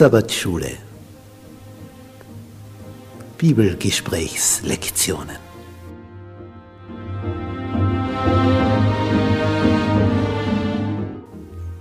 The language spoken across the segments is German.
Sabbatschule. Bibelgesprächslektionen.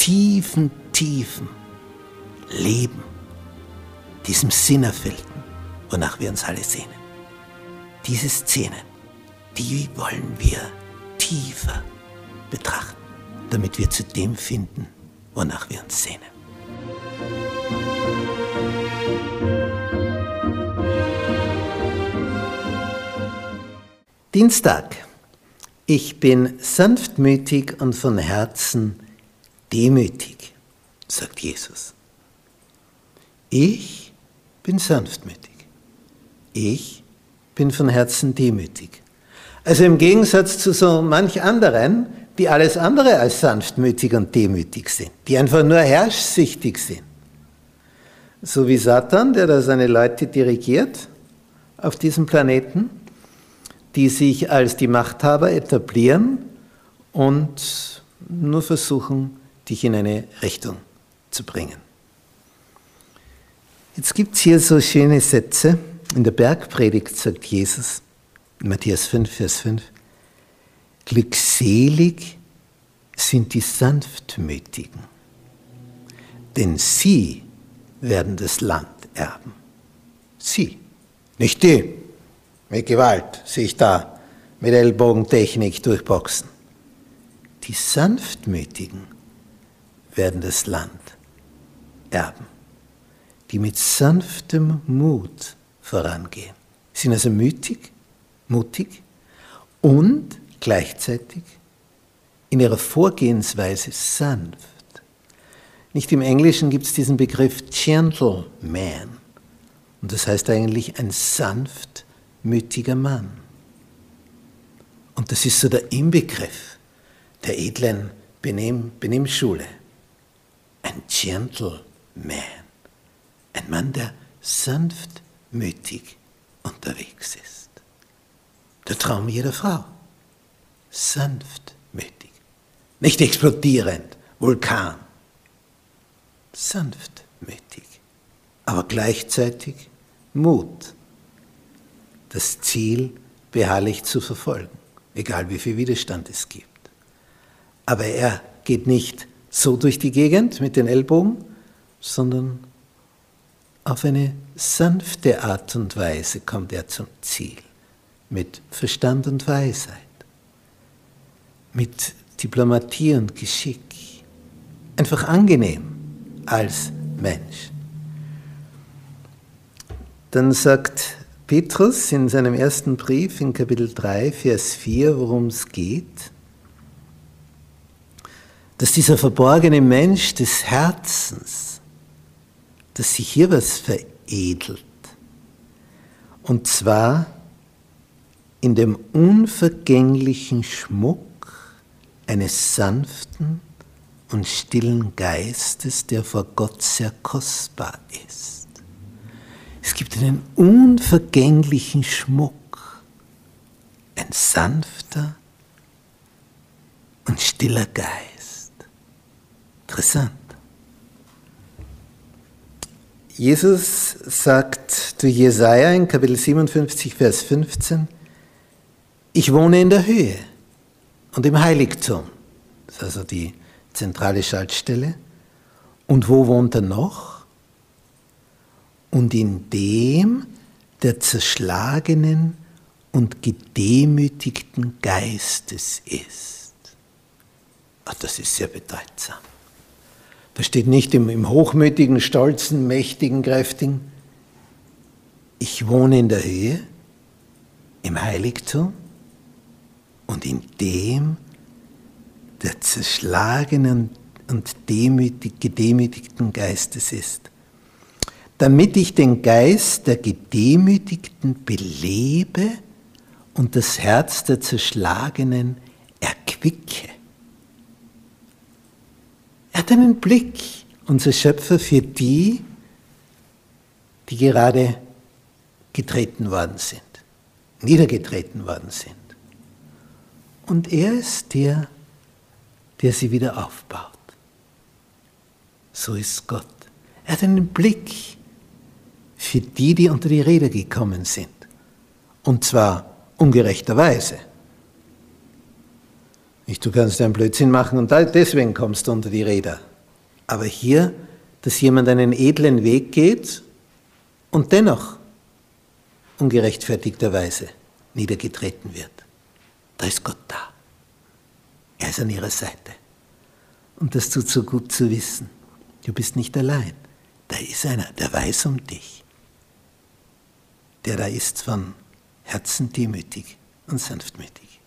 tiefen, tiefen Leben, diesem Sinnerfüllten, wonach wir uns alle sehnen. Diese Szenen, die wollen wir tiefer betrachten, damit wir zu dem finden, wonach wir uns sehnen. Dienstag. Ich bin sanftmütig und von Herzen demütig, sagt Jesus. Ich bin sanftmütig. Ich bin von Herzen demütig. Also im Gegensatz zu so manch anderen, die alles andere als sanftmütig und demütig sind, die einfach nur herrschsüchtig sind. So wie Satan, der da seine Leute dirigiert auf diesem Planeten die sich als die Machthaber etablieren und nur versuchen, dich in eine Richtung zu bringen. Jetzt gibt es hier so schöne Sätze. In der Bergpredigt sagt Jesus, in Matthäus 5, Vers 5, Glückselig sind die Sanftmütigen, denn sie werden das Land erben. Sie, nicht die, mit Gewalt sich da mit Ellbogentechnik durchboxen. Die Sanftmütigen werden das Land erben, die mit sanftem Mut vorangehen. Sind also mütig, mutig und gleichzeitig in ihrer Vorgehensweise sanft. Nicht im Englischen gibt es diesen Begriff Gentleman. Und das heißt eigentlich ein sanft mütiger Mann. Und das ist so der Inbegriff der edlen Benehm Benehmschule. Ein Gentleman. Ein Mann, der sanftmütig unterwegs ist. Der Traum jeder Frau. Sanftmütig. Nicht explodierend, Vulkan. Sanftmütig. Aber gleichzeitig Mut das Ziel beharrlich zu verfolgen, egal wie viel Widerstand es gibt. Aber er geht nicht so durch die Gegend mit den Ellbogen, sondern auf eine sanfte Art und Weise kommt er zum Ziel, mit Verstand und Weisheit, mit Diplomatie und Geschick, einfach angenehm als Mensch. Dann sagt Petrus in seinem ersten Brief in Kapitel 3, Vers 4, worum es geht, dass dieser verborgene Mensch des Herzens, dass sich hier was veredelt. Und zwar in dem unvergänglichen Schmuck eines sanften und stillen Geistes, der vor Gott sehr kostbar ist. Es gibt einen unvergänglichen Schmuck, ein sanfter und stiller Geist. Interessant. Jesus sagt zu Jesaja in Kapitel 57, Vers 15, ich wohne in der Höhe und im Heiligtum. Das ist also die zentrale Schaltstelle. Und wo wohnt er noch? und in dem der zerschlagenen und gedemütigten Geistes ist. Ach, das ist sehr bedeutsam. Das steht nicht im, im hochmütigen, stolzen, mächtigen, kräftigen. Ich wohne in der Höhe, im Heiligtum und in dem der zerschlagenen und demütig, gedemütigten Geistes ist, damit ich den Geist der Gedemütigten belebe und das Herz der Zerschlagenen erquicke. Er hat einen Blick, unser Schöpfer, für die, die gerade getreten worden sind, niedergetreten worden sind. Und er ist der, der sie wieder aufbaut. So ist Gott. Er hat einen Blick für die, die unter die Räder gekommen sind. Und zwar ungerechterweise. Nicht, du kannst einen Blödsinn machen und deswegen kommst du unter die Räder. Aber hier, dass jemand einen edlen Weg geht und dennoch ungerechtfertigterweise niedergetreten wird. Da ist Gott da. Er ist an ihrer Seite. Und das tut so gut zu wissen. Du bist nicht allein. Da ist einer, der weiß um dich. Der da ist von Herzen demütig und sanftmütig.